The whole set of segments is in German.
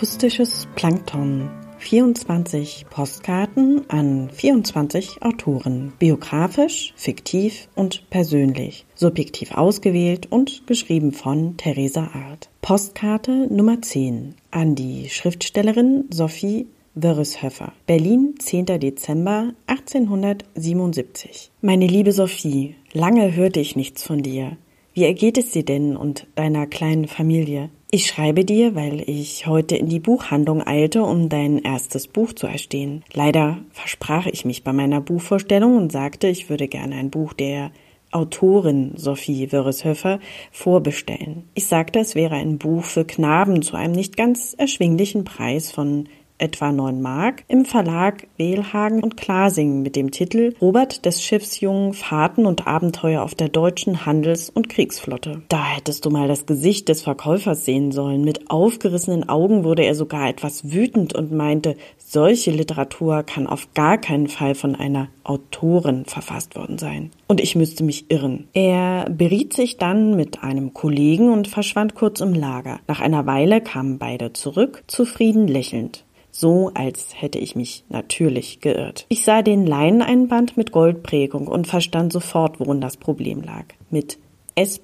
Akustisches Plankton. 24 Postkarten an 24 Autoren. Biografisch, fiktiv und persönlich. Subjektiv ausgewählt und geschrieben von Theresa Art. Postkarte Nummer 10 an die Schriftstellerin Sophie Wörreshöffer. Berlin, 10. Dezember 1877. Meine liebe Sophie, lange hörte ich nichts von dir. Wie ergeht es dir denn und deiner kleinen Familie? Ich schreibe dir, weil ich heute in die Buchhandlung eilte, um dein erstes Buch zu erstehen. Leider versprach ich mich bei meiner Buchvorstellung und sagte, ich würde gerne ein Buch der Autorin Sophie Wörreshöfer vorbestellen. Ich sagte, es wäre ein Buch für Knaben zu einem nicht ganz erschwinglichen Preis von etwa 9 Mark, im Verlag Wehlhagen und Klasing mit dem Titel Robert des Schiffsjungen Fahrten und Abenteuer auf der deutschen Handels- und Kriegsflotte. Da hättest du mal das Gesicht des Verkäufers sehen sollen. Mit aufgerissenen Augen wurde er sogar etwas wütend und meinte, solche Literatur kann auf gar keinen Fall von einer Autorin verfasst worden sein. Und ich müsste mich irren. Er beriet sich dann mit einem Kollegen und verschwand kurz im Lager. Nach einer Weile kamen beide zurück, zufrieden lächelnd so als hätte ich mich natürlich geirrt. Ich sah den Leineneinband mit Goldprägung und verstand sofort, worin das Problem lag. Mit S.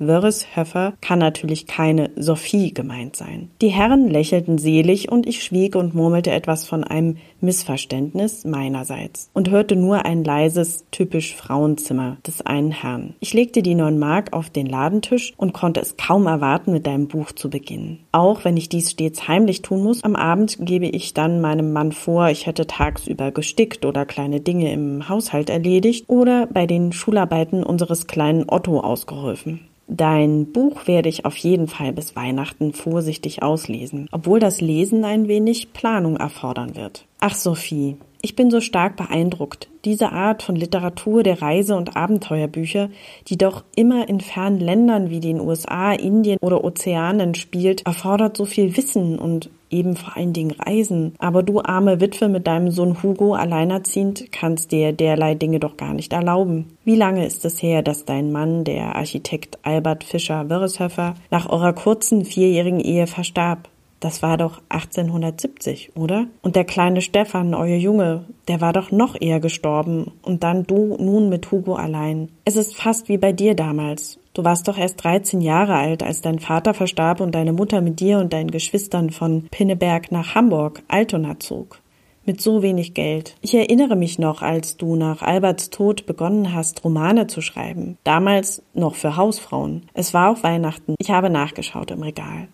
Wörreshöffer kann natürlich keine Sophie gemeint sein. Die Herren lächelten selig und ich schwieg und murmelte etwas von einem Missverständnis meinerseits und hörte nur ein leises, typisch Frauenzimmer des einen Herrn. Ich legte die neun Mark auf den Ladentisch und konnte es kaum erwarten, mit deinem Buch zu beginnen. Auch wenn ich dies stets heimlich tun muss, am Abend gebe ich dann meinem Mann vor, ich hätte tagsüber gestickt oder kleine Dinge im Haushalt erledigt oder bei den Schularbeiten unseres kleinen Otto ausgeholfen. Dein Buch werde ich auf jeden Fall bis Weihnachten vorsichtig auslesen, obwohl das Lesen ein wenig Planung erfordern wird. Ach Sophie, ich bin so stark beeindruckt. Diese Art von Literatur der Reise- und Abenteuerbücher, die doch immer in fernen Ländern wie den USA, Indien oder Ozeanen spielt, erfordert so viel Wissen und eben vor allen Dingen Reisen. Aber du arme Witwe mit deinem Sohn Hugo alleinerziehend kannst dir derlei Dinge doch gar nicht erlauben. Wie lange ist es her, dass dein Mann, der Architekt Albert Fischer Wörreshöfer, nach eurer kurzen vierjährigen Ehe verstarb? Das war doch 1870, oder? Und der kleine Stefan, euer Junge, der war doch noch eher gestorben. Und dann du nun mit Hugo allein. Es ist fast wie bei dir damals. Du warst doch erst 13 Jahre alt, als dein Vater verstarb und deine Mutter mit dir und deinen Geschwistern von Pinneberg nach Hamburg, Altona zog. Mit so wenig Geld. Ich erinnere mich noch, als du nach Alberts Tod begonnen hast, Romane zu schreiben. Damals noch für Hausfrauen. Es war auch Weihnachten. Ich habe nachgeschaut im Regal.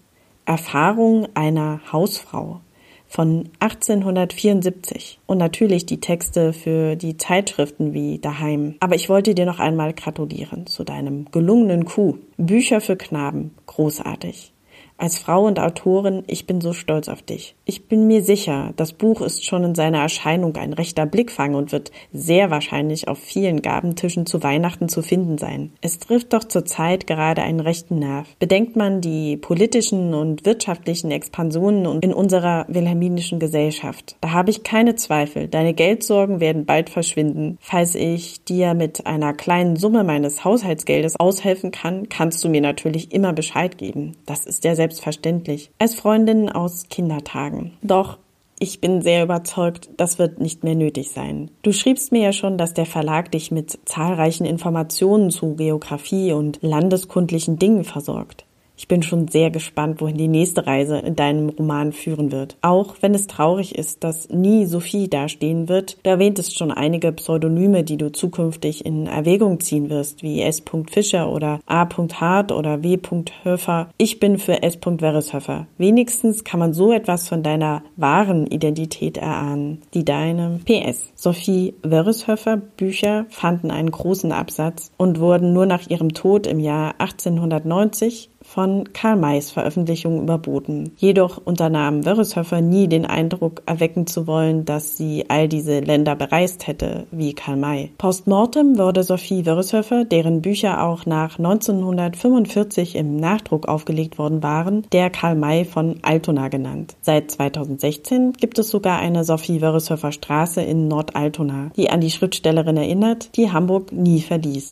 Erfahrung einer Hausfrau von 1874 und natürlich die Texte für die Zeitschriften wie Daheim. Aber ich wollte dir noch einmal gratulieren zu deinem gelungenen Coup. Bücher für Knaben, großartig. Als Frau und Autorin, ich bin so stolz auf dich. Ich bin mir sicher, das Buch ist schon in seiner Erscheinung ein rechter Blickfang und wird sehr wahrscheinlich auf vielen Gabentischen zu Weihnachten zu finden sein. Es trifft doch zurzeit gerade einen rechten Nerv. Bedenkt man die politischen und wirtschaftlichen Expansionen in unserer wilhelminischen Gesellschaft. Da habe ich keine Zweifel. Deine Geldsorgen werden bald verschwinden. Falls ich dir mit einer kleinen Summe meines Haushaltsgeldes aushelfen kann, kannst du mir natürlich immer Bescheid geben. Das ist ja selbstverständlich. Als Freundin aus Kindertagen. Doch ich bin sehr überzeugt, das wird nicht mehr nötig sein. Du schriebst mir ja schon, dass der Verlag dich mit zahlreichen Informationen zu Geografie und landeskundlichen Dingen versorgt. Ich bin schon sehr gespannt, wohin die nächste Reise in deinem Roman führen wird. Auch wenn es traurig ist, dass nie Sophie dastehen wird, du erwähntest schon einige Pseudonyme, die du zukünftig in Erwägung ziehen wirst, wie S. Fischer oder A. Hart oder W. Höfer. Ich bin für S. Wereshöfer. Wenigstens kann man so etwas von deiner wahren Identität erahnen, die deine PS. Sophie Wereshöfer Bücher fanden einen großen Absatz und wurden nur nach ihrem Tod im Jahr 1890 von Karl Mays Veröffentlichung überboten. Jedoch unternahm Wörreshöfer nie den Eindruck erwecken zu wollen, dass sie all diese Länder bereist hätte, wie Karl May. Postmortem wurde Sophie Wörreshöfer, deren Bücher auch nach 1945 im Nachdruck aufgelegt worden waren, der Karl May von Altona genannt. Seit 2016 gibt es sogar eine Sophie Wörreshöfer Straße in Nordaltona, die an die Schriftstellerin erinnert, die Hamburg nie verließ.